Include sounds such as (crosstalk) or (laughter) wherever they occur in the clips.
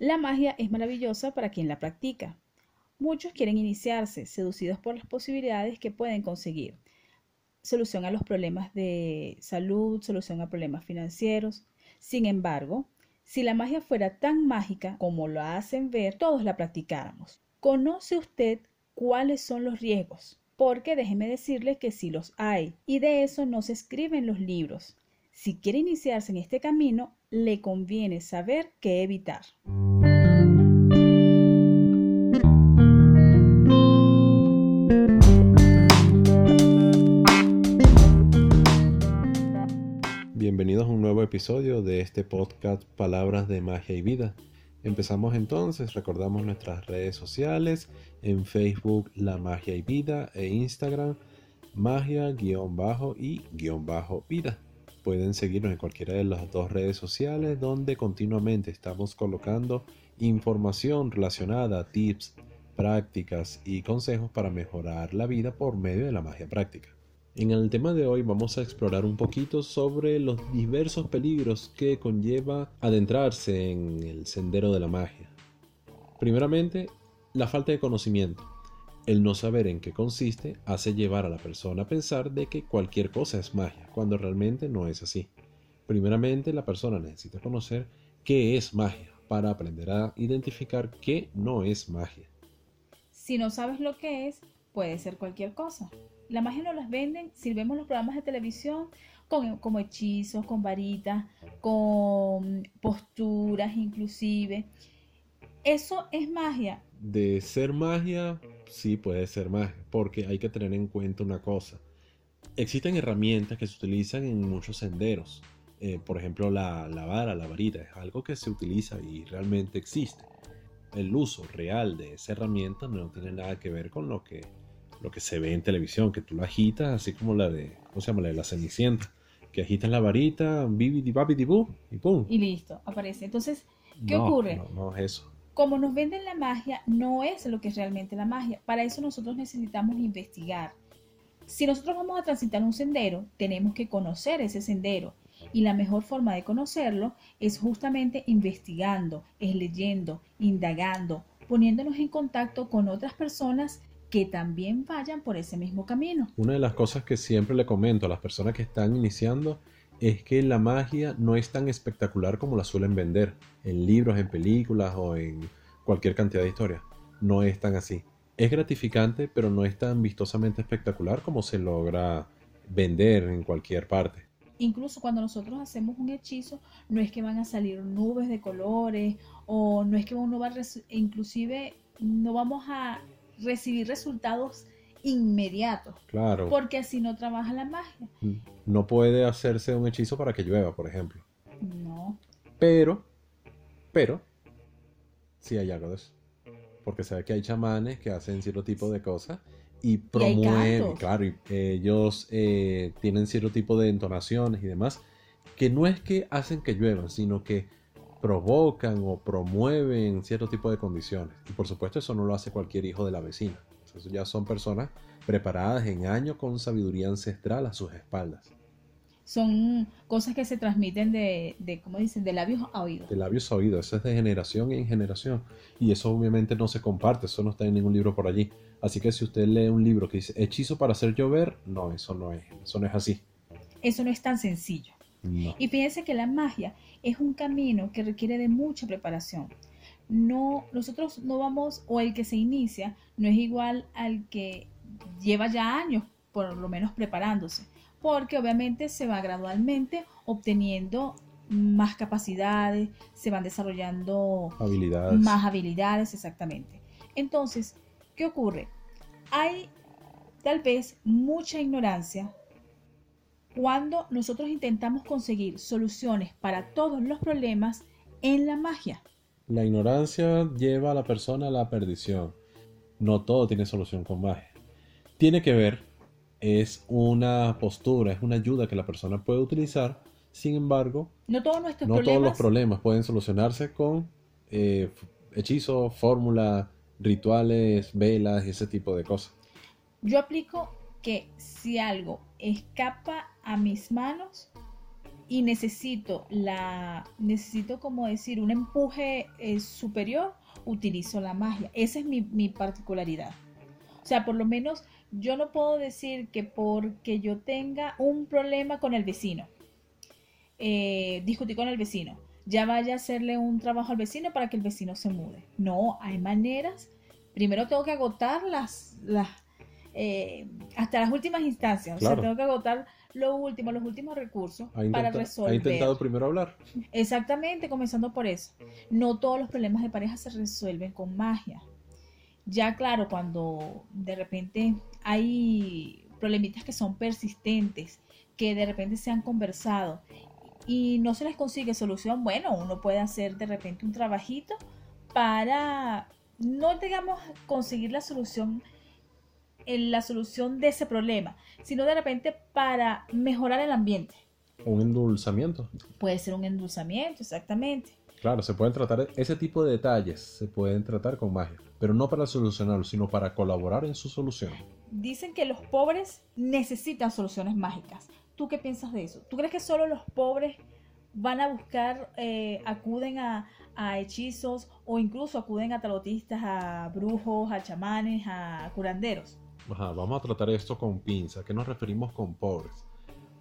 La magia es maravillosa para quien la practica. Muchos quieren iniciarse, seducidos por las posibilidades que pueden conseguir. Solución a los problemas de salud, solución a problemas financieros. Sin embargo, si la magia fuera tan mágica como lo hacen ver, todos la practicáramos. ¿Conoce usted cuáles son los riesgos? Porque déjeme decirle que sí los hay, y de eso no se escriben los libros. Si quiere iniciarse en este camino, le conviene saber qué evitar. Bienvenidos a un nuevo episodio de este podcast Palabras de Magia y Vida. Empezamos entonces, recordamos nuestras redes sociales, en Facebook La Magia y Vida e Instagram magia-bajo y bajo vida. Pueden seguirnos en cualquiera de las dos redes sociales donde continuamente estamos colocando información relacionada tips, prácticas y consejos para mejorar la vida por medio de la magia práctica. En el tema de hoy vamos a explorar un poquito sobre los diversos peligros que conlleva adentrarse en el sendero de la magia. Primeramente, la falta de conocimiento. El no saber en qué consiste hace llevar a la persona a pensar de que cualquier cosa es magia, cuando realmente no es así. Primeramente, la persona necesita conocer qué es magia para aprender a identificar qué no es magia. Si no sabes lo que es, puede ser cualquier cosa. La magia nos las venden si vemos los programas de televisión con, como hechizos, con varitas, con posturas inclusive. Eso es magia. De ser magia, sí puede ser magia, porque hay que tener en cuenta una cosa. Existen herramientas que se utilizan en muchos senderos. Eh, por ejemplo, la, la vara, la varita, es algo que se utiliza y realmente existe. El uso real de esa herramienta no tiene nada que ver con lo que, lo que se ve en televisión, que tú la agitas, así como la de, ¿cómo se llama? La de la cenicienta, que agitas la varita, bibidi babidi bu, y pum. Y listo, aparece. Entonces, ¿qué ocurre? No, no es eso como nos venden la magia, no es lo que es realmente la magia. Para eso nosotros necesitamos investigar. Si nosotros vamos a transitar un sendero, tenemos que conocer ese sendero. Y la mejor forma de conocerlo es justamente investigando, es leyendo, indagando, poniéndonos en contacto con otras personas que también vayan por ese mismo camino. Una de las cosas que siempre le comento a las personas que están iniciando es que la magia no es tan espectacular como la suelen vender en libros, en películas o en cualquier cantidad de historias. No es tan así. Es gratificante, pero no es tan vistosamente espectacular como se logra vender en cualquier parte. Incluso cuando nosotros hacemos un hechizo, no es que van a salir nubes de colores o no es que uno va a inclusive no vamos a recibir resultados inmediato. Claro. Porque así no trabaja la magia. No puede hacerse un hechizo para que llueva, por ejemplo. No. Pero, pero, sí hay algo de eso. Porque sabe que hay chamanes que hacen cierto tipo de cosas y promueven, claro, y ellos eh, tienen cierto tipo de entonaciones y demás, que no es que hacen que lluevan, sino que provocan o promueven cierto tipo de condiciones. Y por supuesto eso no lo hace cualquier hijo de la vecina ya son personas preparadas en años con sabiduría ancestral a sus espaldas. Son cosas que se transmiten de, de ¿cómo dicen? De labios a oídos. De labios a oídos, eso es de generación en generación. Y eso obviamente no se comparte, eso no está en ningún libro por allí. Así que si usted lee un libro que dice hechizo para hacer llover, no, eso no es, eso no es así. Eso no es tan sencillo. Y fíjense que la magia es un camino que requiere de mucha preparación no, nosotros no vamos, o el que se inicia, no es igual al que lleva ya años, por lo menos preparándose, porque obviamente se va gradualmente obteniendo más capacidades, se van desarrollando habilidades. más habilidades, exactamente. Entonces, ¿qué ocurre? Hay tal vez mucha ignorancia cuando nosotros intentamos conseguir soluciones para todos los problemas en la magia. La ignorancia lleva a la persona a la perdición. No todo tiene solución con magia. Tiene que ver, es una postura, es una ayuda que la persona puede utilizar. Sin embargo, no, todos, los problemas pueden solucionarse con eh, hechizos, fórmulas, rituales, velas y ese tipo de cosas. Yo aplico que si algo escapa a mis manos, y necesito la necesito como decir un empuje eh, superior, utilizo la magia. Esa es mi, mi particularidad. O sea, por lo menos yo no puedo decir que porque yo tenga un problema con el vecino, eh, discutí con el vecino, ya vaya a hacerle un trabajo al vecino para que el vecino se mude. No, hay maneras. Primero tengo que agotar las, las eh, hasta las últimas instancias. O sea, tengo que agotar lo último, los últimos recursos para resolver. Ha intentado primero hablar. Exactamente, comenzando por eso. No todos los problemas de pareja se resuelven con magia. Ya claro, cuando de repente hay problemitas que son persistentes, que de repente se han conversado y no se les consigue solución, bueno, uno puede hacer de repente un trabajito para no digamos conseguir la solución en la solución de ese problema, sino de repente para mejorar el ambiente. Un endulzamiento. Puede ser un endulzamiento, exactamente. Claro, se pueden tratar ese tipo de detalles, se pueden tratar con magia, pero no para solucionarlo, sino para colaborar en su solución. Dicen que los pobres necesitan soluciones mágicas. ¿Tú qué piensas de eso? ¿Tú crees que solo los pobres van a buscar, eh, acuden a, hechizos o incluso acuden a tarotistas, a brujos, a chamanes, a curanderos? Vamos a tratar esto con pinza. ¿A qué nos referimos con pobres?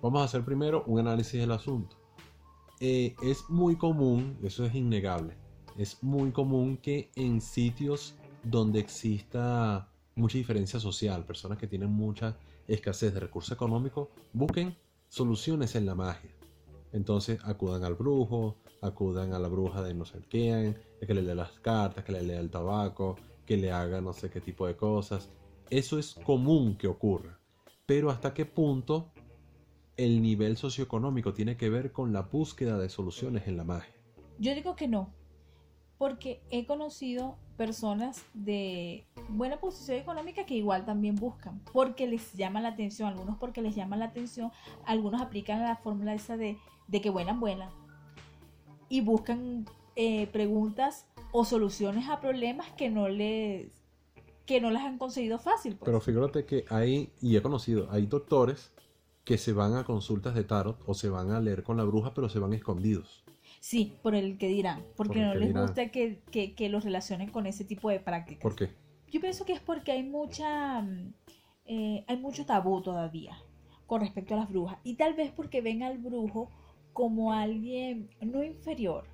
Vamos a hacer primero un análisis del asunto. Eh, es muy común, eso es innegable, es muy común que en sitios donde exista mucha diferencia social, personas que tienen mucha escasez de recursos económicos, busquen soluciones en la magia. Entonces acudan al brujo, acudan a la bruja de no sé qué, que le lea las cartas, que le lea el tabaco, que le haga no sé qué tipo de cosas. Eso es común que ocurra. Pero hasta qué punto el nivel socioeconómico tiene que ver con la búsqueda de soluciones en la magia. Yo digo que no, porque he conocido personas de buena posición económica que igual también buscan, porque les llama la atención, algunos porque les llama la atención, algunos aplican la fórmula esa de, de que buenan, buenas, y buscan eh, preguntas o soluciones a problemas que no les que no las han conseguido fácil. Pues. Pero fíjate que hay, y he conocido, hay doctores que se van a consultas de tarot o se van a leer con la bruja, pero se van escondidos. Sí, por el que dirán, porque no les gusta que, que, los relacionen con ese tipo de prácticas. ¿Por qué? Yo pienso que es porque hay mucha, mm, eh, hay mucho tabú todavía con respecto a las brujas y tal vez porque ven al brujo como alguien no inferior,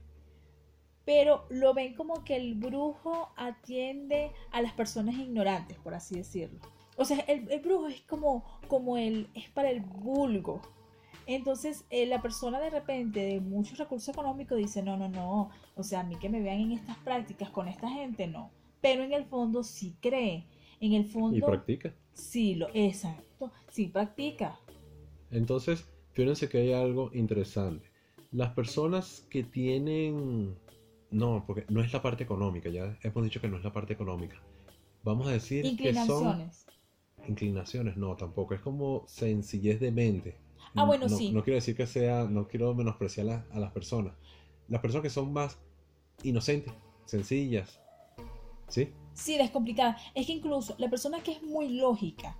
pero lo ven como que el brujo atiende a las personas ignorantes, por así decirlo. O sea, el, brujo es como, como el, es para el vulgo, entonces, eh, la persona de repente de muchos recursos económicos dice, no, no, no, o sea, a mí que me vean en estas prácticas con esta gente, no. Pero en el fondo sí cree. En el fondo... Y practica. Sí, lo, exacto, sí practica. Entonces, fíjense que hay algo interesante. Las personas que tienen... No, porque no es la parte económica, ya hemos dicho que no es la parte económica. Vamos a decir que son... Inclinaciones, no, tampoco. Es como sencillez de mente Ah, bueno, no, sí. No quiero decir que sea, no quiero menospreciar a, las personas. Las personas que son más inocentes, sencillas, ¿sí? Sí, complicada. Es que incluso la persona que es muy lógica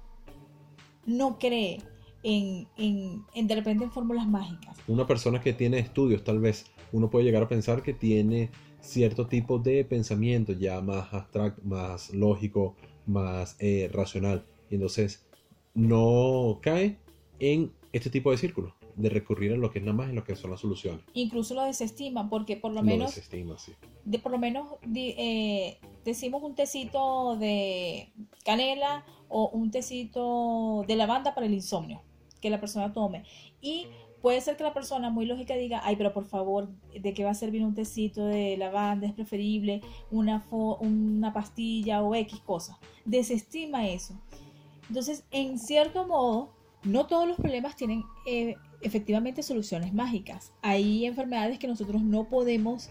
no cree en, en, en, de repente en fórmulas mágicas. Una persona que tiene estudios, tal vez, uno puede llegar a pensar que tiene cierto tipo de pensamiento ya más abstracto, más lógico, más eh, racional. Y entonces no cae en este tipo de círculos, de recurrir a lo que es nada más en lo que son las soluciones. Incluso lo desestima, porque por lo, menos... Desestima, sí. De, por lo menos eh, decimos un tecito de canela o un tecito de lavanda para el insomnio, que la persona tome. Y puede ser que la persona muy lógica diga, ay, pero por favor, ¿de qué va a servir un tecito de lavanda? Es preferible una, una pastilla o X cosa. Desestima eso. Entonces, en cierto modo, no todos los problemas tienen eh, efectivamente soluciones mágicas. Hay enfermedades que nosotros no podemos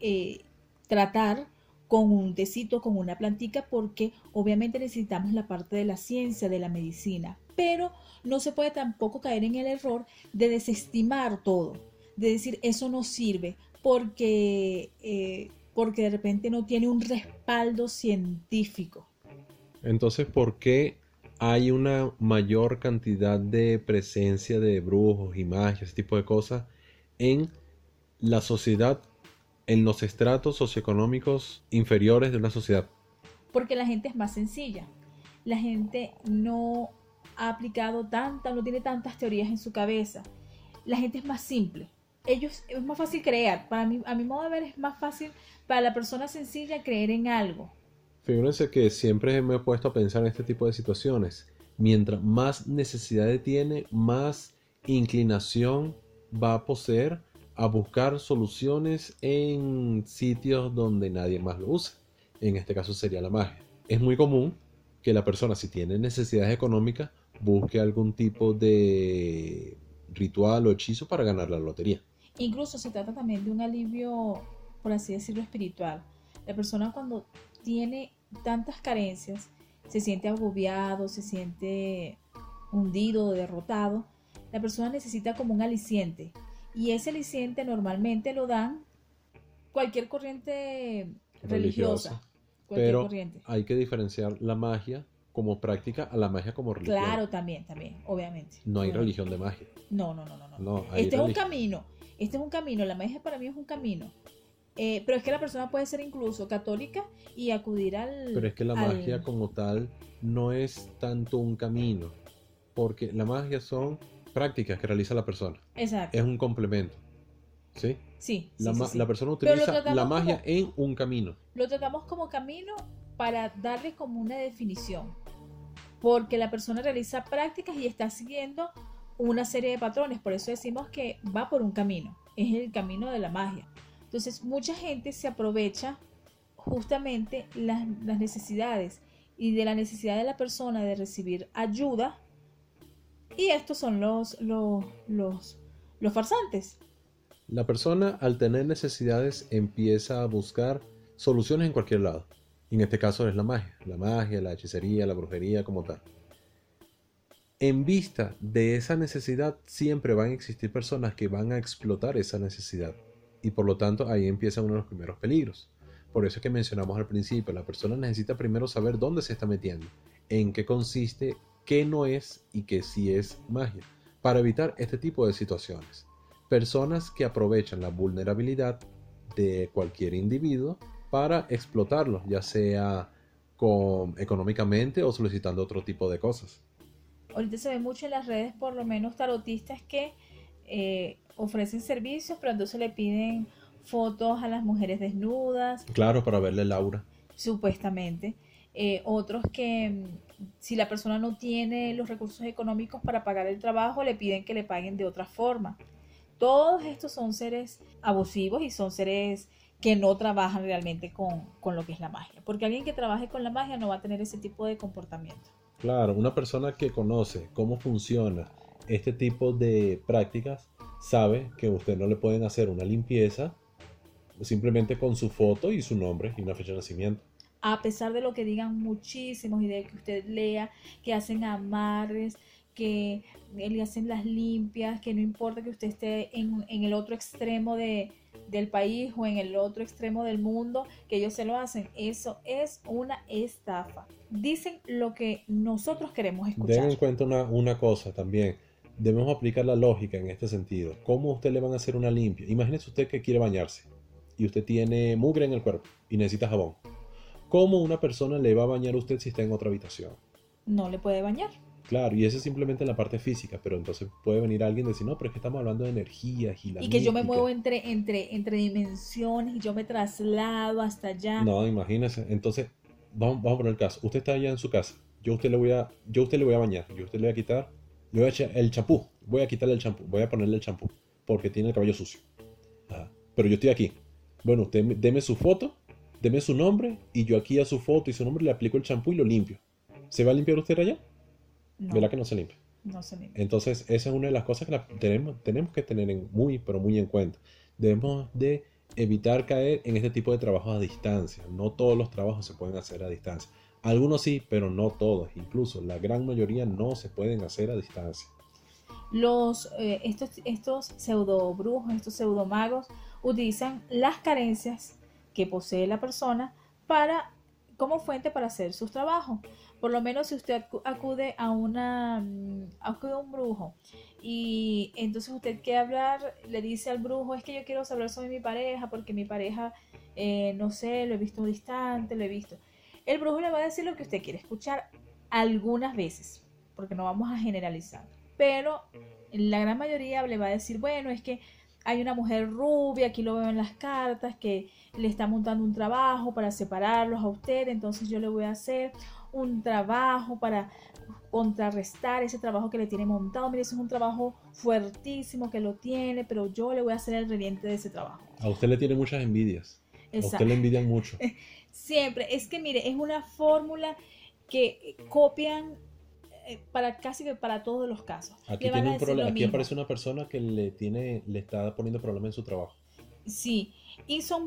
eh, tratar con un tecito, con una plantica, porque obviamente necesitamos la parte de la ciencia, de la medicina. Pero no se puede tampoco caer en el error de desestimar todo, de decir eso no sirve, porque, eh, porque de repente no tiene un respaldo científico. Entonces, ¿por qué hay una mayor cantidad de presencia de brujos y magia, ese tipo de cosas, en la sociedad, en los estratos socioeconómicos inferiores de una sociedad. Porque la gente es más sencilla. La gente no ha aplicado tanta, no tiene tantas teorías en su cabeza. La gente es más simple. Ellos es más fácil creer. Para mí, a mi modo de ver, es más fácil para la persona sencilla creer en algo. Fíjense que siempre me he puesto a pensar en este tipo de situaciones. Mientras más necesidades tiene, más inclinación va a poseer a buscar soluciones en sitios donde nadie más lo usa. En este caso sería la magia. Es muy común que la persona, si tiene necesidades económicas, busque algún tipo de ritual o hechizo para ganar la lotería. Incluso se trata también de un alivio, por así decirlo, espiritual. La persona cuando tiene tantas carencias, se siente agobiado, se siente hundido, derrotado, la persona necesita como un aliciente. Y ese aliciente normalmente lo dan cualquier corriente religiosa. pero hay que diferenciar la magia como práctica a la magia como religión. Claro, también, también, obviamente. No hay religión de magia. No, no, no, no. no. este es un camino. Este es un camino. La magia para mí es un camino. Eh, pero es que la persona puede ser incluso católica y acudir al... Pero es que la magia como tal no es tanto un camino, porque la magia son prácticas que realiza la persona. Exacto. Es un complemento. ¿Sí? Sí. La, la persona utiliza la magia en un camino. Lo tratamos como camino para darle como una definición. Porque la persona realiza prácticas y está siguiendo una serie de patrones. Por eso decimos que va por un camino. Es el camino de la magia. Entonces, mucha gente se aprovecha justamente las, necesidades y de la necesidad de la persona de recibir ayuda. Y estos son los, los, los, los farsantes. La persona al tener necesidades empieza a buscar soluciones en cualquier lado. En este caso es la magia, la magia, la hechicería, la brujería como tal. En vista de esa necesidad siempre van a existir personas que van a explotar esa necesidad y por lo tanto ahí empieza uno de los primeros peligros. Por eso es que mencionamos al principio, la persona necesita primero saber dónde se está metiendo, en qué consiste, qué no es y qué sí es magia, para evitar este tipo de situaciones. Personas que aprovechan la vulnerabilidad de cualquier individuo para explotarlo, ya sea con, económicamente o solicitando otro tipo de cosas. Ahorita se ve mucho en las redes, por lo menos tarotistas, que eh, ofrecen servicios, pero entonces le piden fotos a las mujeres desnudas. Claro, para verle Laura. Supuestamente. Eh, otros que mm, si la persona no tiene los recursos económicos para pagar el trabajo, le piden que le paguen de otra forma. Todos estos son seres abusivos y son seres que no trabajan realmente con, con, lo que es la magia. Porque alguien que trabaje con la magia no va a tener ese tipo de comportamiento. Claro, una persona que conoce cómo funciona este tipo de prácticas sabe que usted no le pueden hacer una limpieza simplemente con su foto y su nombre y una fecha de nacimiento. A pesar de lo que digan muchísimos y de que usted lea que hacen amarres, que le hacen las limpias, que no importa que usted esté en, en el otro extremo de, del país o en el otro extremo del mundo, que ellos se lo hacen. Eso es una estafa. Dicen lo que nosotros queremos escuchar. Den en cuenta una, una cosa también debemos aplicar la lógica en este sentido. ¿Cómo usted le van a hacer una limpia? Imagínese usted que quiere bañarse y usted tiene mugre en el cuerpo y necesita jabón. ¿Cómo una persona le va a bañar a usted si está en otra habitación? No le puede bañar. Claro, y eso es simplemente la parte física, pero entonces puede venir alguien y decir, no, pero es que estamos hablando de energías y la Y que yo me muevo entre, entre, entre dimensiones y yo me traslado hasta allá. No, imagínese. Entonces, vamos, vamos a poner el caso. Usted está allá en su casa. Yo usted le voy a, yo usted le voy a bañar. Yo usted le voy a quitar le voy a echar el champú. Voy a quitarle el champú. Voy a ponerle el champú. Porque tiene el cabello sucio. Pero yo estoy aquí. Bueno, usted deme su foto, deme su nombre y yo aquí a su foto y su nombre le aplico el champú y lo limpio. ¿Se va a limpiar usted allá? No. ¿Verdad que no se limpia? No se limpia. Entonces, esa es una de las cosas que tenemos, tenemos que tener muy, pero muy en cuenta. Debemos de evitar caer en este tipo de trabajos a distancia. No todos los trabajos se pueden hacer a distancia. Algunos sí, pero no todos. Incluso la gran mayoría no se pueden hacer a distancia. Los, eh, estos, estos pseudo brujos, estos pseudo magos, utilizan las carencias que posee la persona para como fuente para hacer sus trabajos. Por lo menos si usted acude a una mm, acude a un brujo y entonces usted quiere hablar, le dice al brujo, es que yo quiero saber sobre mi pareja porque mi pareja, eh, no sé, lo he visto distante, lo he visto. El brujo le va a decir lo que usted quiere escuchar algunas veces, porque no vamos a generalizar. Pero la gran mayoría le va a decir, bueno, es que hay una mujer rubia, aquí lo veo en las cartas, que le está montando un trabajo para separarlos a usted, entonces yo le voy a hacer un trabajo para contrarrestar ese trabajo que le tiene montado. Mire, ese es un trabajo fuertísimo que lo tiene, pero yo le voy a hacer el reviente de ese trabajo. A usted le tiene muchas envidias. A usted le envidian mucho. (laughs) Siempre. Es que, mire, es una fórmula que copian eh, para casi que para todos los casos. Aquí, tiene un problema. Aquí aparece una persona que le tiene, le está poniendo problemas en su trabajo. Sí, y son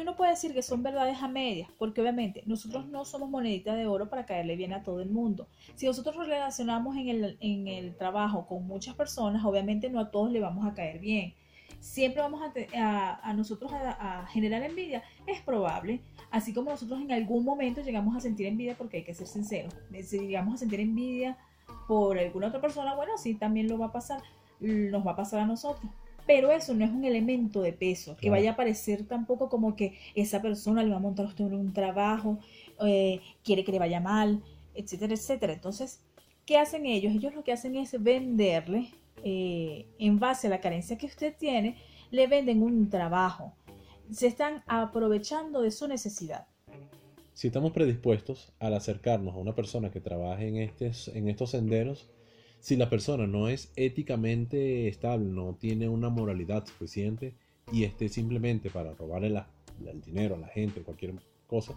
uno puede decir que son verdades a medias, porque obviamente nosotros no somos monedita de oro para caerle bien a todo el mundo. Si nosotros nos relacionamos en el, en el trabajo con muchas personas, obviamente no a todos le vamos a caer bien. Siempre vamos a, a, nosotros a, generar envidia, es probable. Así como nosotros en algún momento llegamos a sentir envidia, porque hay que ser sinceros, si llegamos a sentir envidia por alguna otra persona, bueno, sí, también lo va a pasar, nos va a pasar a nosotros pero eso no es un elemento de peso, que vaya a parecer tampoco como que esa persona le va a montar a usted un trabajo, eh, quiere que le vaya mal, etcétera, etcétera. Entonces, ¿qué hacen ellos? Ellos lo que hacen es venderle, eh, en base a la carencia que usted tiene, le venden un trabajo. Se están aprovechando de su necesidad. Si estamos predispuestos al acercarnos a una persona que trabaje en, este, en estos senderos, si la persona no es éticamente estable, no tiene una moralidad suficiente y esté simplemente para robarle el dinero a la gente, cualquier cosa,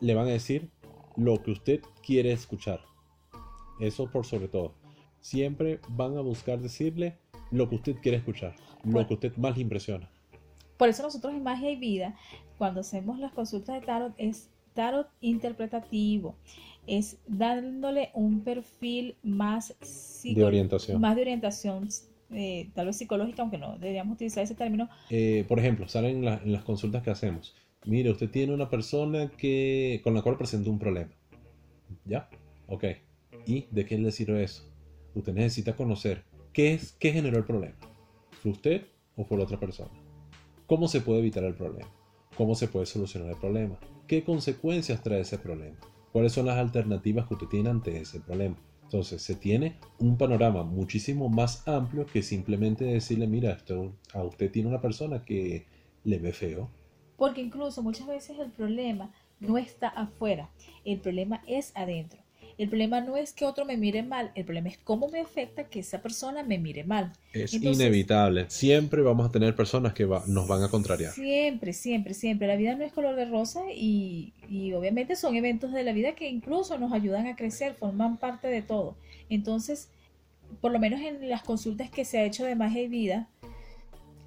le van a decir lo que usted quiere escuchar. Eso por sobre todo. Siempre van a buscar decirle lo que usted quiere escuchar, lo que usted más le impresiona. Por eso nosotros en Magia y Vida, cuando hacemos las consultas de tarot, es tarot interpretativo es dándole un perfil más de orientación, más de orientación eh, tal vez psicológica, aunque no deberíamos utilizar ese término. Eh, por ejemplo, salen en, las consultas que hacemos. Mire, usted tiene una persona que con la cual presenta un problema. ¿Ya? Ok. ¿Y de qué le sirve eso? Usted necesita conocer qué es qué generó el problema. ¿Fue usted o fue la otra persona? ¿Cómo se puede evitar el problema? ¿Cómo se puede solucionar el problema? ¿Qué consecuencias trae ese problema? Cuáles son las alternativas que usted tiene ante ese problema. Entonces se tiene un panorama muchísimo más amplio que simplemente decirle, mira, esto, a usted tiene una persona que le ve feo. Porque incluso muchas veces el problema no está afuera, el problema es adentro. El problema no es que otro me mire mal, el problema es cómo me afecta que esa persona me mire mal. Es inevitable. Siempre vamos a tener personas que nos van a contrariar. Siempre, siempre, siempre. La vida no es color de rosa y, y obviamente son eventos de la vida que incluso nos ayudan a crecer, forman parte de todo. Entonces, por lo menos en las consultas que se ha hecho de magia y vida,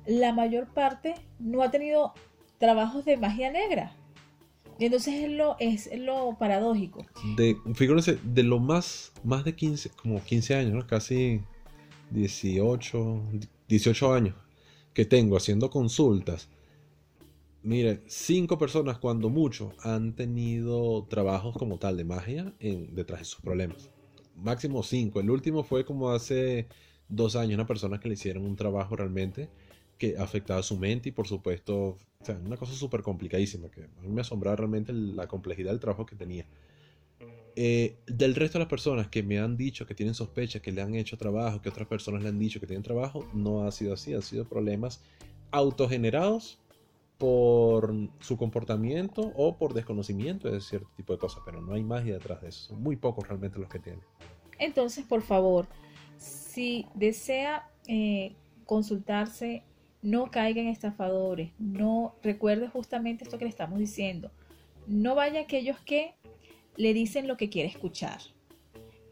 la mayor parte no ha tenido trabajos de magia negra entonces es lo, es lo paradójico. De, fíjense, de lo más, más de 15, como 15 años, casi 18, 18 años que tengo haciendo consultas, mire, cinco personas cuando mucho han tenido trabajos como tal de magia detrás de sus problemas. Máximo cinco. El último fue como hace dos años, una persona que le hicieron un trabajo realmente que afectaba su mente y por supuesto, o sea, una cosa súper complicadísima, que a mí me asombraba realmente la complejidad del trabajo que tenía. Eh, del resto de las personas que me han dicho que tienen sospechas, que le han hecho trabajo, que otras personas le han dicho que tienen trabajo, no ha sido así, han sido problemas autogenerados por su comportamiento o por desconocimiento de cierto tipo de cosas, pero no hay magia detrás de eso, son muy pocos realmente los que tienen. Entonces, por favor, si desea eh, consultarse no caigan estafadores, no recuerde justamente esto que le estamos diciendo. No vaya aquellos que le dicen lo que quiere escuchar.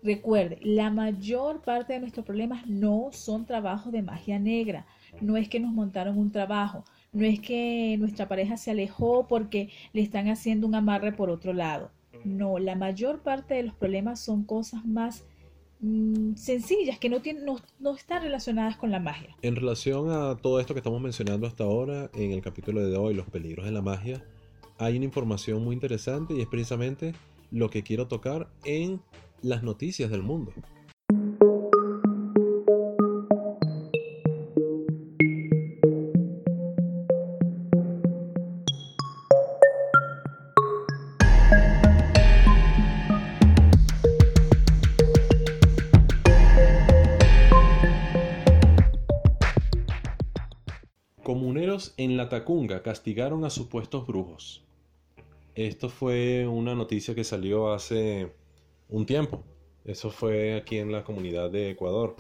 Recuerde, la mayor parte de nuestros problemas no son trabajos de magia negra. No es que nos montaron un trabajo, no es que nuestra pareja se alejó porque le están haciendo un amarre por otro lado. No, la mayor parte de los problemas son cosas más Mm, sencillas que no, tienen, no, están relacionadas con la magia. En relación a todo esto que estamos mencionando hasta ahora, en el capítulo de hoy, los peligros de la magia, hay una información muy interesante y es precisamente lo que quiero tocar en las noticias del mundo. Comuneros en La Tacunga castigaron a supuestos brujos. Esto fue una noticia que salió hace un tiempo. Eso fue aquí en la comunidad de Ecuador.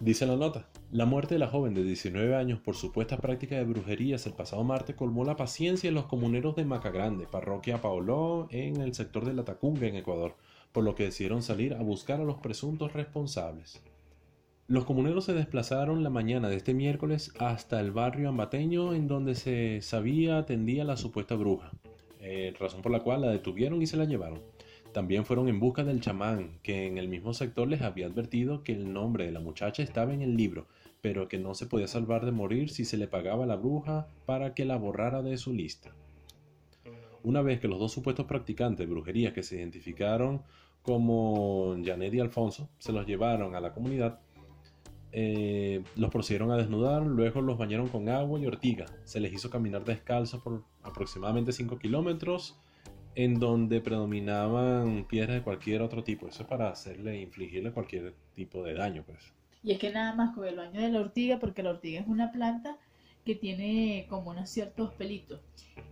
Dice la nota, la muerte de la joven de 19 años por supuesta práctica de brujerías el pasado martes colmó la paciencia de los comuneros de Macagrande, parroquia Paoló, en el sector de La Tacunga, en Ecuador, por lo que decidieron salir a buscar a los presuntos responsables. Los comuneros se desplazaron la mañana de este miércoles hasta el barrio ambateño en donde se sabía atendía la supuesta bruja. Eh, razón por la cual la detuvieron y se la llevaron. También fueron en busca del chamán, que en el mismo sector les había advertido que el nombre de la muchacha estaba en el libro, pero que no se podía salvar de morir si se le pagaba a la bruja para que la borrara de su lista. Una vez que los dos supuestos practicantes de brujería que se identificaron como Janet y Alfonso se los llevaron a la comunidad, eh, los procedieron a desnudar, luego los bañaron con agua y ortiga. Se les hizo caminar descalzo por aproximadamente 5 kilómetros, en donde predominaban piedras de cualquier otro tipo. Eso es para hacerle, infligirle cualquier tipo de daño, pues. Y es que nada más con el baño de la ortiga, porque la ortiga es una planta que tiene como unos ciertos pelitos.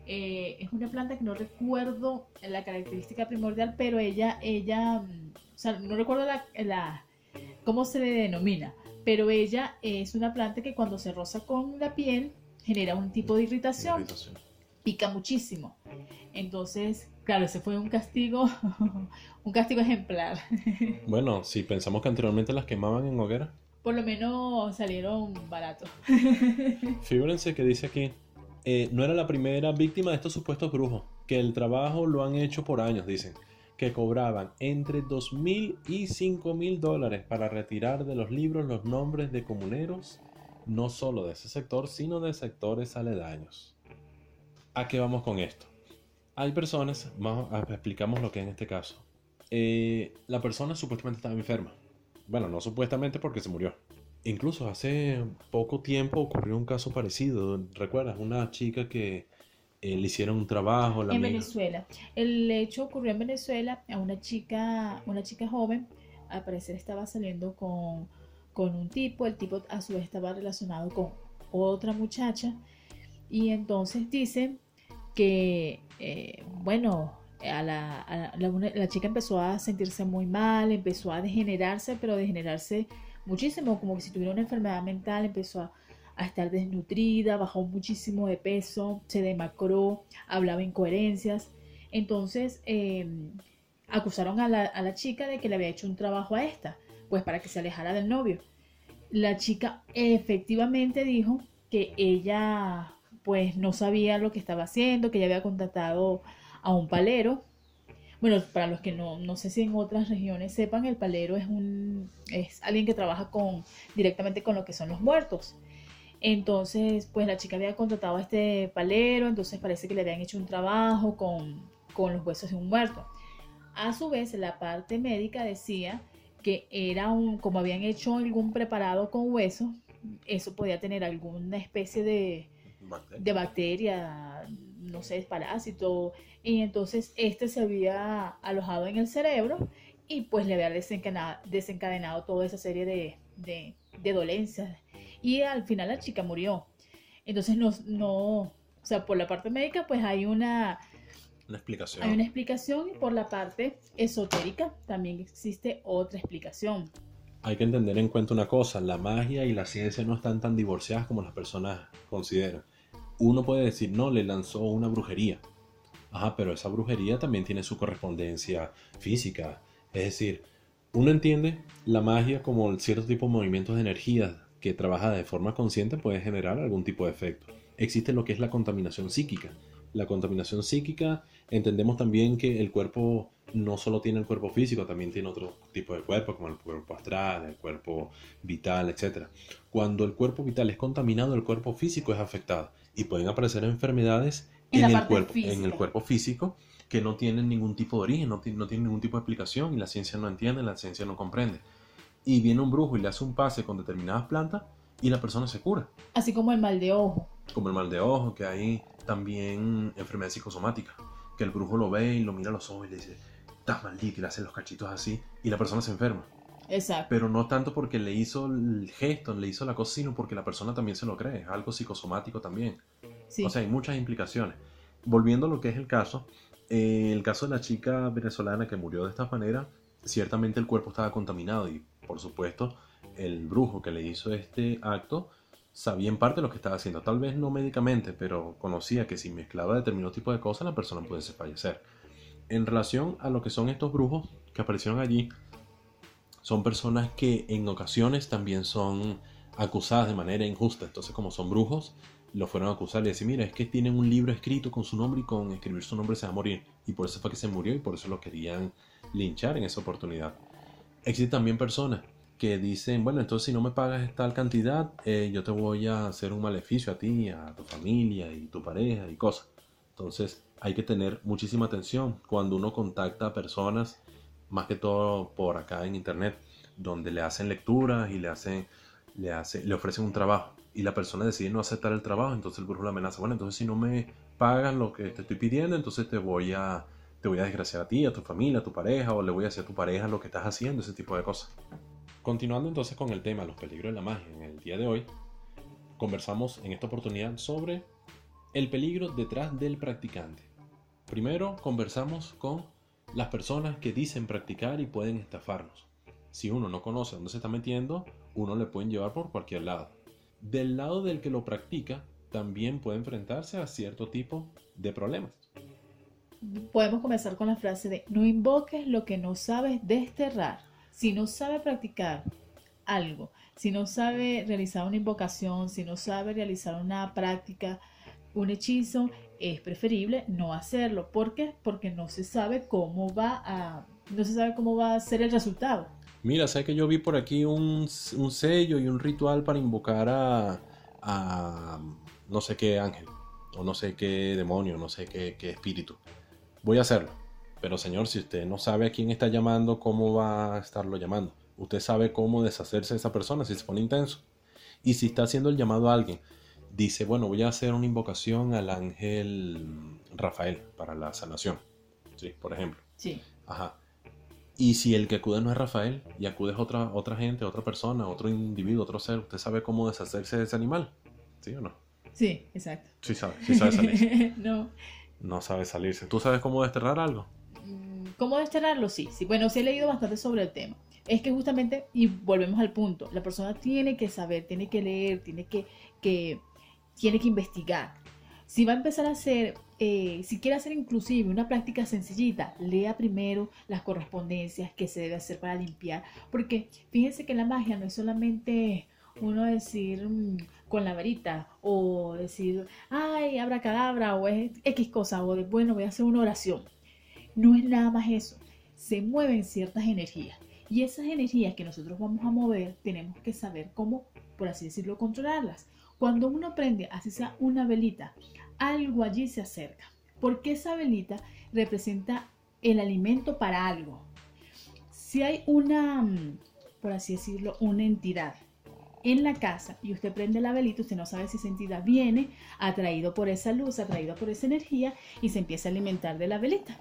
Eh, es una planta que no recuerdo la característica primordial, pero ella, ella, mm, o sea, no recuerdo la, la cómo se le denomina, pero ella es una planta que cuando se roza con la piel genera un tipo de irritación, pica muchísimo. Entonces, claro, ese fue un castigo, (laughs) un castigo ejemplar. (laughs) Bueno, si pensamos que anteriormente las quemaban en hoguera. Por lo menos salieron baratos. (laughs) Fíjense que dice aquí, eh, no era la primera víctima de estos supuestos brujos, que el trabajo lo han hecho por años, dicen que cobraban entre dos mil y cinco mil dólares para retirar de los libros los nombres de comuneros, no solo de ese sector, sino de sectores aledaños. ¿A qué vamos con esto? Hay personas, vamos explicamos lo que en este caso. Eh, la persona supuestamente estaba enferma. Bueno, no supuestamente porque se murió. Incluso hace poco tiempo ocurrió un caso parecido. ¿Recuerdas? Una chica que eh, le hicieron un trabajo. en Venezuela. El hecho ocurrió en Venezuela a una chica, una chica joven, al parecer estaba saliendo con, con un tipo, el tipo a su vez estaba relacionado con otra muchacha y entonces dicen que, eh, bueno, a la, a la, la, chica empezó a sentirse muy mal, empezó a degenerarse, pero degenerarse muchísimo, como que si tuviera una enfermedad mental, empezó a a estar desnutrida, bajó muchísimo de peso, se demacró, hablaba incoherencias. Entonces em, acusaron a la, a la chica de que le había hecho un trabajo a esta, pues para que se alejara del novio. La chica efectivamente dijo que ella pues no sabía lo que estaba haciendo, que ella había contratado a un palero. Bueno, para los que no, no sé si en otras regiones sepan, el palero es un es alguien que trabaja con directamente con lo que son los muertos. Entonces, pues la chica había contratado a este palero, entonces parece que le habían hecho un trabajo con, los huesos de un muerto. A su vez, la parte médica decía que era un, como habían hecho algún preparado con hueso, eso podía tener alguna especie de bacteria, de bacteria no sé, parásito, y entonces este se había alojado en el cerebro y pues le había desencadenado, desencadenado toda esa serie de, de, de dolencias y al final la chica murió. Entonces no, no, o sea, por la parte médica pues hay una, una explicación. Hay una explicación y por la parte esotérica también existe otra explicación. Hay que entender en cuenta una cosa, la magia y la ciencia no están tan divorciadas como las personas consideran. Uno puede decir, no, le lanzó una brujería. Ajá, pero esa brujería también tiene su correspondencia física. Es decir, uno entiende la magia como cierto tipo de movimientos de energía que trabaja de forma consciente puede generar algún tipo de efecto. Existe lo que es la contaminación psíquica. La contaminación psíquica entendemos también que el cuerpo no solo tiene el cuerpo físico, también tiene otro tipo de cuerpo, como el cuerpo astral, el cuerpo vital, etc. Cuando el cuerpo vital es contaminado, el cuerpo físico es afectado y pueden aparecer enfermedades En, el cuerpo, física. en el cuerpo físico que no tienen ningún tipo de origen, no, no tienen ningún tipo de explicación y la ciencia no entiende, la ciencia no comprende. Y viene un brujo y le hace un pase con determinadas plantas y la persona se cura. Así como el mal de ojo. Como el mal de ojo, que hay también enfermedades psicosomáticas, que el brujo lo ve y lo mira a los ojos y le dice, estás maldito y le hace los cachitos así y la persona se enferma. Exacto. Pero no tanto porque le hizo el gesto, le hizo la cosa, sino porque la persona también se lo cree, es algo psicosomático también. Sí. O sea, hay muchas implicaciones. Volviendo a lo que es el caso, eh, el caso de la chica venezolana que murió de esta manera, ciertamente el cuerpo estaba contaminado y, por supuesto, el brujo que le hizo este acto sabía en parte lo que estaba haciendo. Tal vez no médicamente, pero conocía que si mezclaba determinado tipo de cosas, la persona pudiese fallecer. En relación a lo que son estos brujos que aparecieron allí, son personas que en ocasiones también son acusadas de manera injusta. Entonces, como son brujos, lo fueron a acusar y decir, mira, es que tienen un libro escrito con su nombre y con escribir su nombre se va a morir. Y por eso fue que se murió y por eso lo querían linchar en esa oportunidad. Existen también personas que dicen, bueno, entonces si no me pagas tal cantidad, eh, yo te voy a hacer un maleficio a ti, a tu familia y tu pareja y cosas. Entonces hay que tener muchísima atención cuando uno contacta a personas, más que todo por acá en internet, donde le hacen lecturas y le hacen, le hace, le ofrecen un trabajo y la persona decide no aceptar el trabajo, entonces el brujo la amenaza, bueno, entonces si no me pagas lo que te estoy pidiendo, entonces te voy a te voy a desgraciar a ti, a tu familia, a tu pareja, o le voy a hacer a tu pareja lo que estás haciendo, ese tipo de cosas. Continuando entonces con el tema, los peligros de la magia, en el día de hoy, conversamos en esta oportunidad sobre el peligro detrás del practicante. Primero conversamos con las personas que dicen practicar y pueden estafarnos. Si uno no conoce dónde se está metiendo, uno le pueden llevar por cualquier lado. Del lado del que lo practica, también puede enfrentarse a cierto tipo de problemas. Podemos comenzar con la frase de no invoques lo que no sabes desterrar. Si no sabe practicar algo, si no sabe realizar una invocación, si no sabe realizar una práctica, un hechizo, es preferible no hacerlo. ¿Por qué? Porque no se sabe cómo va a, no se sabe cómo va a ser el resultado. Mira, sé que yo vi por aquí un, un sello y un ritual para invocar a, a no sé qué ángel, o no sé qué demonio, no sé qué, qué espíritu. Voy a hacerlo. Pero señor, si usted no sabe a quién está llamando, ¿cómo va a estarlo llamando? Usted sabe cómo deshacerse de esa persona si se pone intenso. Y si está haciendo el llamado a alguien, dice, bueno, voy a hacer una invocación al ángel Rafael para la sanación. Sí, por ejemplo. Sí. Ajá. Y si el que acude no es Rafael y acude es otra, otra gente, otra persona, otro individuo, otro ser, ¿usted sabe cómo deshacerse de ese animal? ¿Sí o no? Sí, exacto. Sí sabe, sí sabe salirse. (laughs) no. No sabe salirse. ¿Tú sabes cómo desterrar algo? Mm, ¿Cómo desterrarlo? Sí, sí. Bueno, sí he leído bastante sobre el tema. Es que justamente, y volvemos al punto, la persona tiene que saber, tiene que leer, tiene que, que, tiene que investigar. Si va a empezar a hacer, eh, si quiere hacer inclusive una práctica sencillita, lea primero las correspondencias que se debe hacer para limpiar. Porque fíjense que la magia no es solamente uno decir mm, con la varita o decir, ay, abracadabra o es X cosa o de, bueno, voy a hacer una oración. No es nada más eso. Se mueven ciertas energías. Y esas energías que nosotros vamos a mover, tenemos que saber cómo, por así decirlo, controlarlas. Cuando uno prende, así sea una velita, algo allí se acerca. Porque esa velita representa el alimento para algo. Si hay una, mm, por así decirlo, una entidad en la casa y usted prende la velita, usted no sabe si esa entidad viene atraído por esa luz, atraído por esa energía y se empieza a alimentar de la velita.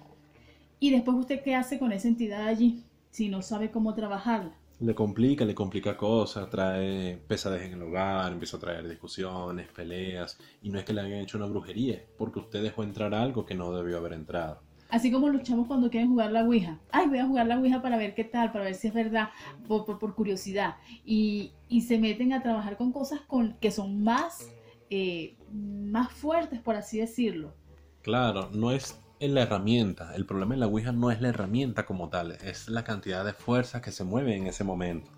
Y después usted qué hace con esa entidad allí si no sabe cómo trabajarla. Le complica, le complica cosas, trae pesadez en el hogar, empieza a traer discusiones, peleas. Y no es que le hayan hecho una brujería, porque usted dejó entrar algo que no debió haber entrado. Así como luchamos cuando quieren jugar la Ouija. Ay, voy a jugar la Ouija para ver qué tal, para ver si es verdad, por, por, curiosidad. Y, y, se meten a trabajar con cosas con, que son más, eh, más fuertes, por así decirlo. Claro, no es en la herramienta. El problema en la Ouija no es la herramienta como tal, es la cantidad de fuerza que se mueve en ese momento.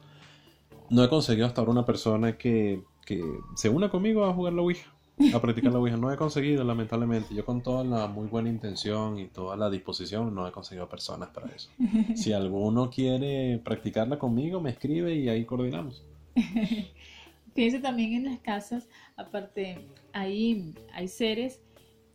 No he conseguido hasta ahora una persona que, que se una conmigo a jugar la Ouija (laughs) a practicar la Ouija. No he conseguido, lamentablemente. Yo con toda la muy buena intención y toda la disposición no he conseguido personas para eso. (laughs) Si alguno quiere practicarla conmigo, me escribe y ahí coordinamos. (laughs) Fíjense también en las casas, aparte, hay, hay seres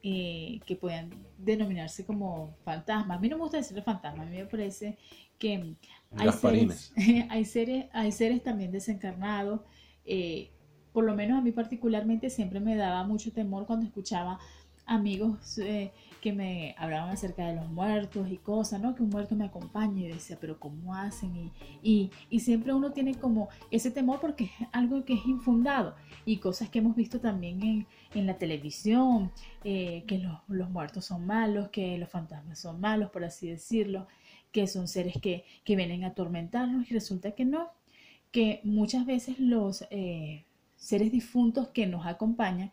eh, que puedan denominarse como fantasmas. A mí no me gusta decirle fantasmas, a mí me parece que hay seres, hay seres, hay seres también desencarnados. Eh, por lo menos a mí particularmente siempre me daba mucho temor cuando escuchaba amigos eh, que me hablaban acerca de los muertos y cosas, ¿no? Que un muerto me acompañe y decía, pero ¿cómo hacen? Y, y, siempre uno tiene como ese temor porque es algo que es infundado y cosas que hemos visto también en, en la televisión, eh, que los, los, muertos son malos, que los fantasmas son malos, por así decirlo, que son seres que, que vienen a atormentarnos y resulta que no, que muchas veces los eh, seres difuntos que nos acompañan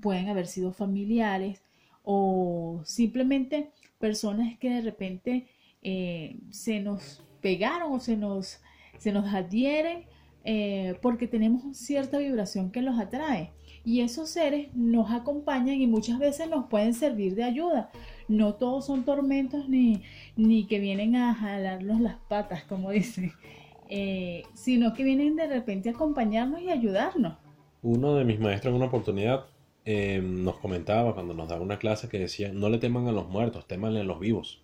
pueden haber sido familiares o simplemente personas que de repente eh, se nos pegaron o se nos, se nos adhieren eh, porque tenemos cierta vibración que los atrae. Y esos seres nos acompañan y muchas veces nos pueden servir de ayuda. No todos son tormentos ni, ni que vienen a jalarnos las patas, como dicen, eh, sino que vienen de repente a acompañarnos y ayudarnos. Uno de mis maestros en una oportunidad Em, nos comentaba cuando nos daba una clase que decía, no le teman a los muertos, temanle a los vivos.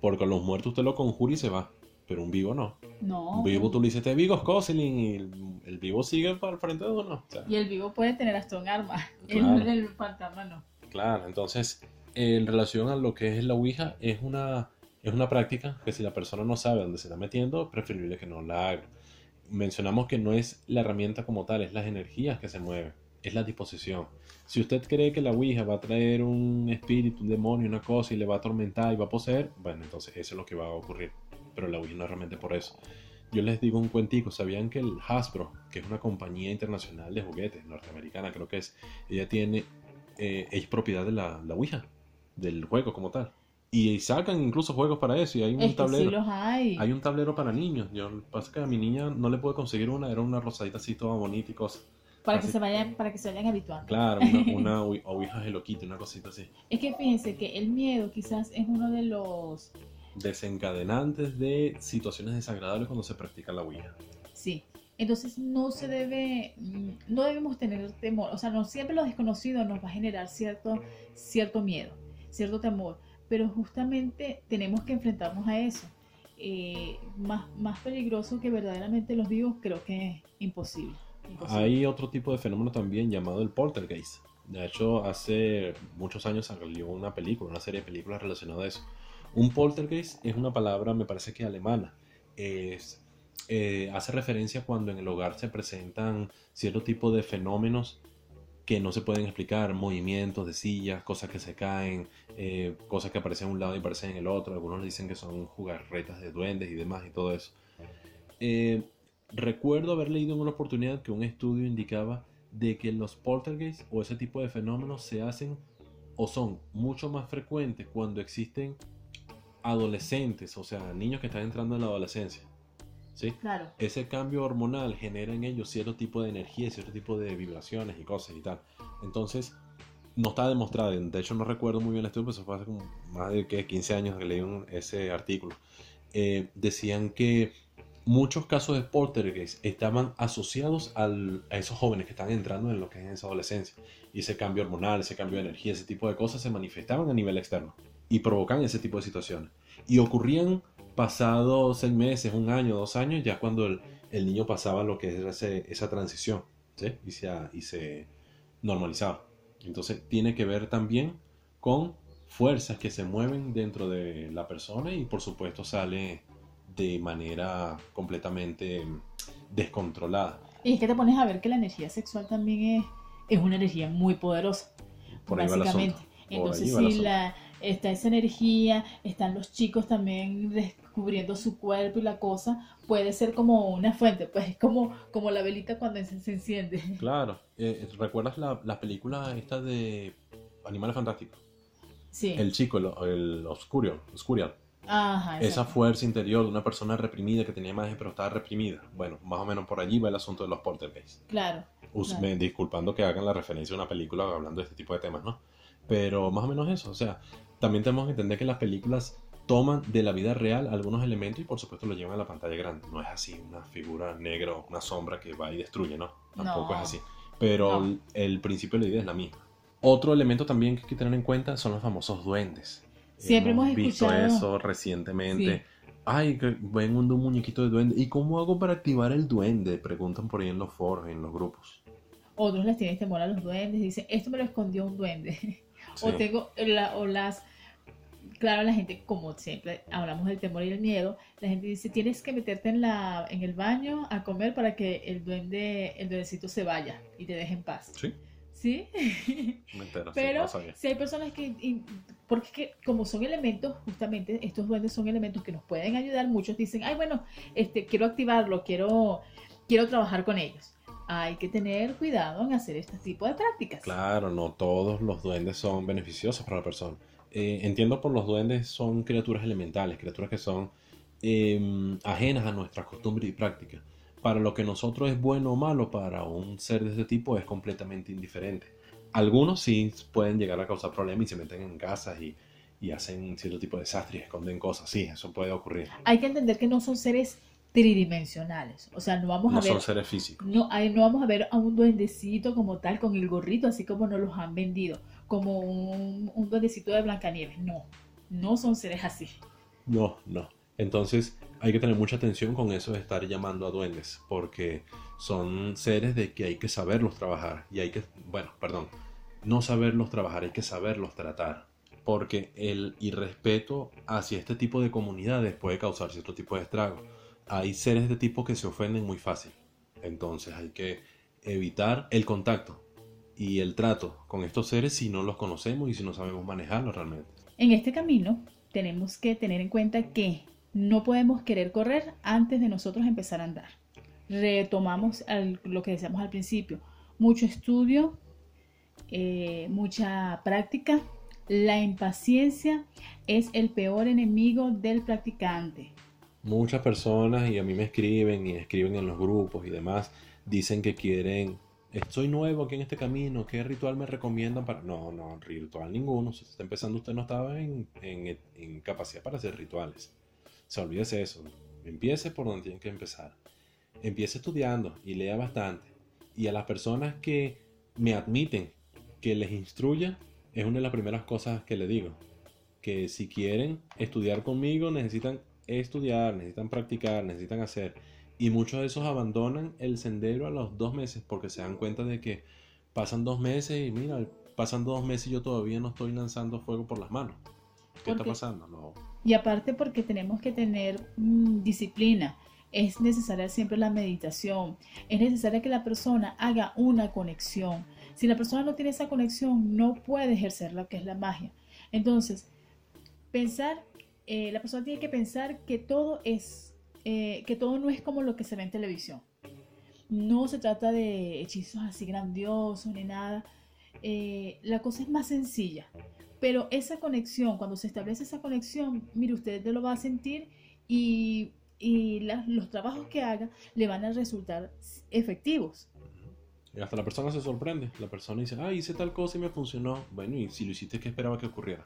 Porque a los muertos usted lo conjura y se va, pero un vivo no. No. Un vivo tú le dices, te vivo Scoselin y el, vivo sigue para el frente de uno. y el vivo puede tener hasta un arma, (laughs) el, fantasma no. Claro, entonces, en relación a lo que es la Ouija, es una, es una práctica que si la persona no sabe dónde se está metiendo, preferible que no la haga. Mencionamos que no es la herramienta como tal, es las energías que se mueven es la disposición. Si usted cree que la Ouija va a traer un espíritu, un demonio, una cosa y le va a atormentar y va a poseer, bueno, entonces eso es lo que va a ocurrir. Pero la Ouija no es realmente por eso. Yo les digo un cuentico, ¿sabían que el Hasbro, que es una compañía internacional de juguetes norteamericana, creo que es, ella tiene, eh, es propiedad de la, la Ouija, del juego como tal. Y sacan incluso juegos para eso. Y hay un tablero. hay. hay. un tablero para niños. Yo pasa que a mi niña no le puedo conseguir una, era una rosadita así toda bonita y cosas. Para que, se vayan, para que se vayan habituando. Claro, una, (laughs) una ouija Hello Kitty, una cosita así. Es que fíjense que el miedo quizás es uno de los... Desencadenantes de situaciones desagradables cuando se practica la ouija. Sí, entonces no se debe, mm, no debemos tener temor, o sea, no siempre lo desconocido nos va a generar cierto, cierto miedo, cierto temor, pero justamente tenemos que enfrentarnos a eso. Eh, más, más peligroso que verdaderamente los vivos creo que es imposible. Hay otro tipo de fenómeno también llamado el poltergeist. De hecho, hace muchos años salió una película, una serie de películas relacionadas a eso. Un poltergeist es una palabra, me parece que alemana. Es, eh, hace referencia cuando en el hogar se presentan cierto tipo de fenómenos que no se pueden explicar, movimientos de sillas, cosas que se caen, eh, cosas que aparecen en un lado y aparecen en el otro. Algunos dicen que son jugarretas de duendes y demás y todo eso. Eh, Recuerdo haber leído en una oportunidad que un estudio indicaba de que los poltergeists o ese tipo de fenómenos se hacen o son mucho más frecuentes cuando existen adolescentes, o sea, niños que están entrando en la adolescencia. ¿Sí? Claro. Ese cambio hormonal genera en ellos cierto tipo de energía, cierto tipo de vibraciones y cosas y tal. Entonces, no está demostrado, de hecho no recuerdo muy bien el estudio, pero eso fue hace como más de 15 años que leí ese artículo. Eh, decían que muchos casos de poltergeist estaban asociados a esos jóvenes que están entrando en lo que es esa adolescencia. Y ese cambio hormonal, ese cambio de energía, ese tipo de cosas se manifestaban a nivel externo y provocan ese tipo de situaciones. Y ocurrían pasados seis meses, un año, dos años, ya cuando el, niño pasaba lo que es esa transición y, se, y se normalizaba. Entonces tiene que ver también con fuerzas que se mueven dentro de la persona y por supuesto sale de manera completamente descontrolada. Y es que te pones a ver que la energía sexual también es, es una energía muy poderosa, básicamente. Entonces, si la, está esa energía, están los chicos también descubriendo su cuerpo y la cosa, puede ser como una fuente, pues como, como la velita cuando se, enciende. Claro, eh, ¿recuerdas la, la, película esta de Animales Fantásticos? Sí. El chico, el, el Oscurio, Oscurial esa fuerza interior de una persona reprimida que tenía imagen pero estaba reprimida. Bueno, más o menos por allí va el asunto de los poltergeists. Claro, Me, disculpando que hagan la referencia a una película hablando de este tipo de temas, ¿no? Pero más o menos eso, o sea, también tenemos que entender que las películas toman de la vida real algunos elementos y por supuesto lo llevan a la pantalla grande. No es así, una figura negra o una sombra que va y destruye, ¿no? Tampoco es así. Pero el, el, principio de la idea es la misma. Otro elemento también que hay que tener en cuenta son los famosos duendes. Siempre hemos, visto escuchado- eso recientemente. Ay, que ven un, un muñequito de duende. ¿Y cómo hago para activar el duende? Preguntan por ahí en los foros, en los grupos. Otros les tienen temor a los duendes, dicen, esto me lo escondió un duende. (laughs) O tengo la- o las claro, la gente como siempre hablamos del temor y el miedo, la gente dice, "Tienes que meterte en la en el baño a comer para que el duende el duendecito se vaya y te deje en paz." Sí, ¿Sí? (laughs) me entero. sí, Pero si hay personas que, y- porque es que como son elementos, justamente estos duendes son elementos que nos pueden ayudar, muchos dicen, ay, bueno, este, quiero activarlo, quiero, quiero trabajar con ellos. Hay que tener cuidado en hacer este tipo de prácticas. Claro, no todos los duendes son beneficiosos para la persona. Eh, entiendo por los duendes son criaturas elementales, criaturas que son eh, ajenas a nuestras costumbres y prácticas. Para lo que nosotros es bueno o malo, para un ser de este tipo es completamente indiferente. Algunos sí pueden llegar a causar problemas y se meten en casas y, y hacen cierto tipo de desastres y esconden cosas. Sí, eso puede ocurrir. Hay que entender que no son seres tridimensionales. O sea, no vamos No a ver son seres físicos. No, no vamos a ver a un duendecito como tal, con el gorrito, así como nos los han vendido, como un, un duendecito de Blancanieves. No, no son seres así. No, no. Entonces hay que tener mucha atención con eso de estar llamando a duendes, porque son seres de que hay que saberlos trabajar y hay que, bueno, perdón, no saberlos trabajar, hay que saberlos tratar, porque el irrespeto hacia este tipo de comunidades puede causar cierto tipo de estragos. Hay seres de tipo que se ofenden muy fácil, entonces hay que evitar el contacto y el trato con estos seres si no los conocemos y si no sabemos manejarlos realmente. En este camino tenemos que tener en cuenta que no podemos querer correr antes de nosotros empezar a andar. Retomamos lo que decíamos al principio, mucho estudio, eh, mucha práctica. La impaciencia es el peor enemigo del practicante. Muchas personas, y a mí me escriben y escriben en los grupos y demás, dicen que quieren, estoy nuevo aquí en este camino, ¿qué ritual me recomiendan para...? No, no, ritual ninguno, si está empezando usted no estaba en, en- en capacidad para hacer rituales. Se olvídese eso, empiece por donde tiene que empezar. Empiece estudiando y lea bastante. Y a las personas que me admiten que les instruya, es una de las primeras cosas que le digo. Que si quieren estudiar conmigo, necesitan estudiar, necesitan practicar, necesitan hacer. Y muchos de esos abandonan el sendero a los dos meses porque se dan cuenta de que pasan dos meses y mira, pasan dos meses y yo todavía no estoy lanzando fuego por las manos. ¿Qué ¿Por está pasando? No. Y aparte porque tenemos que tener mm, disciplina. Es necesaria siempre la meditación. Es necesaria que la persona haga una conexión. Si la persona no tiene esa conexión, no puede ejercer lo que es la magia. Entonces, pensar, eh, la persona tiene que pensar que todo es, eh, que todo no es como lo que se ve en televisión. No se trata de hechizos así grandiosos ni nada. Eh, la cosa es más sencilla. Pero esa conexión, cuando se establece esa conexión, mire, usted lo va a sentir y, y los trabajos que haga le van a resultar efectivos. Y hasta la persona se sorprende. La persona dice, ah, hice tal cosa y me funcionó. Bueno, y si lo hiciste, ¿qué esperaba que ocurriera?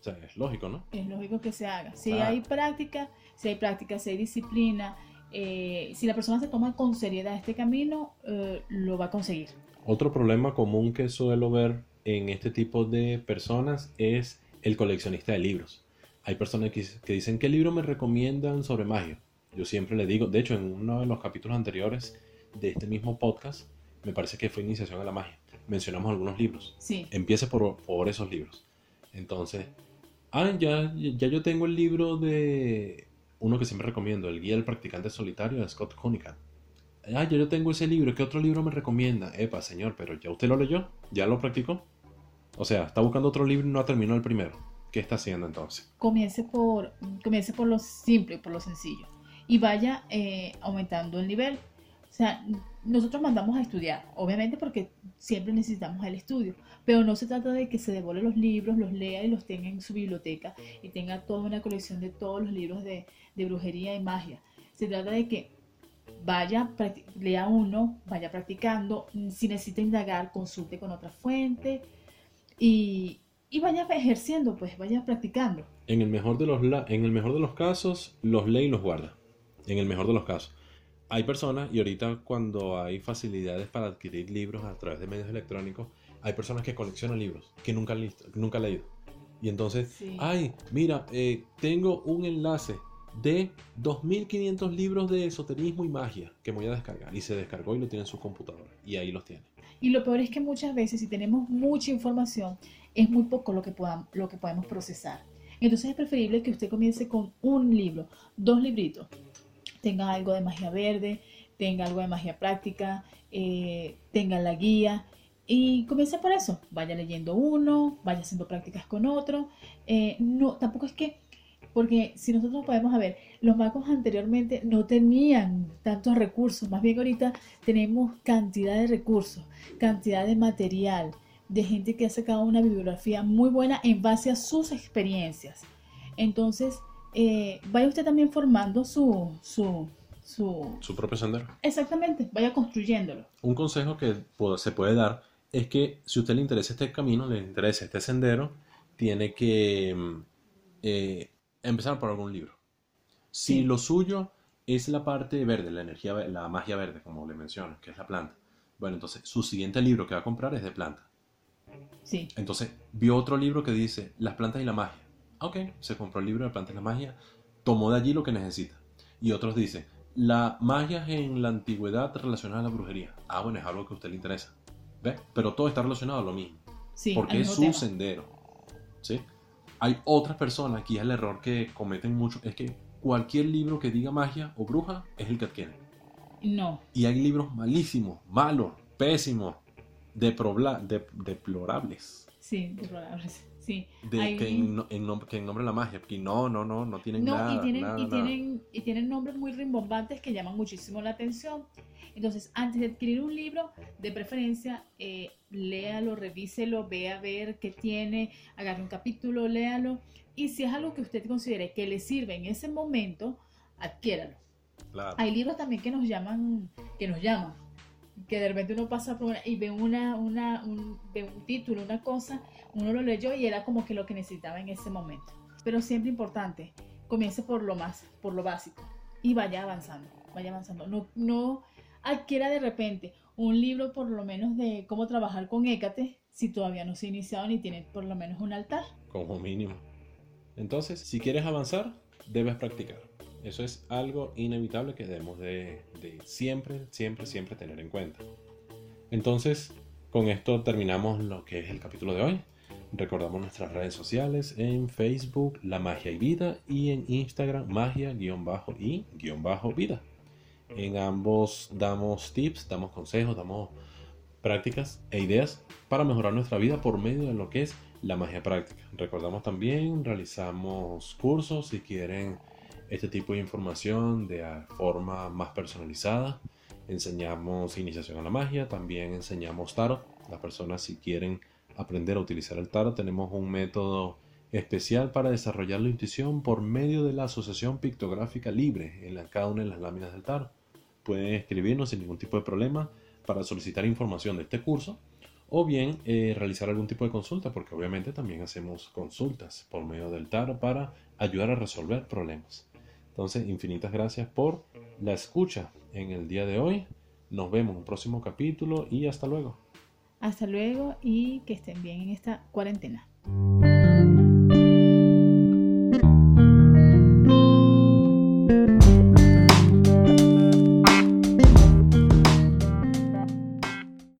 O sea, es lógico, ¿no? Es lógico que se haga. Si Claro. hay práctica, si hay práctica, si hay disciplina, eh, si la persona se toma con seriedad este camino, eh, lo va a conseguir. Otro problema común que suelo ver en este tipo de personas es el coleccionista de libros. Hay personas que, que dicen, ¿qué libro me recomiendan sobre magia? Yo siempre le digo, de hecho, en uno de los capítulos anteriores de este mismo podcast, me parece que fue Iniciación a la Magia, mencionamos algunos libros. Sí. Empiece por, por esos libros. Entonces, ah, ya, ya yo tengo el libro de uno que siempre recomiendo, El Guía del Practicante Solitario de Scott Cunningham. Ah, ya yo tengo ese libro, ¿qué otro libro me recomienda? Epa, señor, pero ya usted lo leyó, ya lo practicó. O sea, está buscando otro libro y no ha terminado el primero. ¿Qué está haciendo entonces? Comience por, comience por lo simple, por lo sencillo. Y vaya eh, aumentando el nivel. O sea, nosotros mandamos a estudiar, obviamente porque siempre necesitamos el estudio, pero no se trata de que se devore los libros, los lea y los tenga en su biblioteca y tenga toda una colección de todos los libros de, de brujería y magia. Se trata de que vaya, lea uno, vaya practicando, si necesita indagar, consulte con otra fuente y, y vaya ejerciendo, pues vaya practicando. En el mejor de los, en el mejor de los casos, los lee y los guarda. En el mejor de los casos. Hay personas, y ahorita cuando hay facilidades para adquirir libros a través de medios electrónicos, hay personas que coleccionan libros que nunca han, listo, nunca han leído. Y entonces, Sí. ay, mira, eh, tengo un enlace de 2.500 libros de esoterismo y magia que voy a descargar. Y se descargó y lo tiene en su computadora. Y ahí los tiene. Y lo peor es que muchas veces, si tenemos mucha información, es muy poco lo que, podamos, lo que podemos procesar. Entonces es preferible que usted comience con un libro, dos libritos. Tenga algo de magia verde, tenga algo de magia práctica, eh, tenga la guía y comience por eso. Vaya leyendo uno, vaya haciendo prácticas con otro. Eh, no, tampoco es que, porque si nosotros podemos ver, los magos anteriormente no tenían tantos recursos, más bien ahorita tenemos cantidad de recursos, cantidad de material, de gente que ha sacado una bibliografía muy buena en base a sus experiencias. Entonces, eh, vaya usted también formando su, su, su... Su propio sendero. Exactamente, vaya construyéndolo. Un consejo que se puede dar es que si a usted le interesa este camino, le interesa este sendero, tiene que mm, eh, empezar por algún libro. Si Sí. lo suyo es la parte verde, la energía, la magia verde, como le menciono, que es la planta, bueno, entonces su siguiente libro que va a comprar es de planta. Sí, Entonces vio otro libro que dice Las plantas y la magia. Ok, se compró el libro de plantas y la magia, tomó de allí lo que necesita. Y otros dicen, la magia en la antigüedad relacionada a la brujería. Ah, bueno, es algo que a usted le interesa. ¿Ve? Pero todo está relacionado a lo mismo. sí, porque es su tema. sendero. ¿Sí? Hay otras personas, aquí es el error que cometen mucho, es que cualquier libro que diga magia o bruja es el que adquieren. No, Y hay libros malísimos, malos, pésimos, de- deplorables. sí, deplorables, sí. de Hay- que, en, no- en nom- que en nombre de la magia, y no, no, no, no tienen No, nada, y tienen, nada, y, nada. tienen, y tienen nombres muy rimbombantes que llaman muchísimo la atención. Entonces, antes de adquirir un libro, de preferencia, eh, léalo, revíselo, vea a ver qué tiene, agarre un capítulo, léalo. Y si es algo que usted considere que le sirve en ese momento, adquiéralo. Claro. Hay libros también que nos llaman, que nos llaman, que de repente uno pasa por una, y ve una, una, un, ve un título, una cosa, uno lo leyó y era como que lo que necesitaba en ese momento. Pero siempre importante, comience por lo más, por lo básico y vaya avanzando, vaya avanzando. No, no adquiera de repente un libro por lo menos de cómo trabajar con Hécate si todavía no se ha iniciado ni tiene por lo menos un altar. Como mínimo. Entonces, si quieres avanzar, debes practicar. Eso es algo inevitable que debemos de, de siempre, siempre, siempre tener en cuenta. Entonces, con esto terminamos lo que es el capítulo de hoy. Recordamos nuestras redes sociales en Facebook, La Magia y Vida, y en Instagram, magia-y-vida. En ambos damos tips, damos consejos, damos prácticas e ideas para mejorar nuestra vida por medio de lo que es la magia práctica. Recordamos también, realizamos cursos si quieren este tipo de información de forma más personalizada. Enseñamos iniciación a la magia, también enseñamos tarot. Las personas si quieren aprender a utilizar el tarot, tenemos un método especial para desarrollar la intuición por medio de la asociación pictográfica libre en la, cada una de las láminas del tarot. Pueden escribirnos sin ningún tipo de problema para solicitar información de este curso o bien eh, realizar algún tipo de consulta, porque obviamente también hacemos consultas por medio del tarot para ayudar a resolver problemas. Entonces, infinitas gracias por la escucha en el día de hoy. Nos vemos en un próximo capítulo y hasta luego. Hasta luego y que estén bien en esta cuarentena.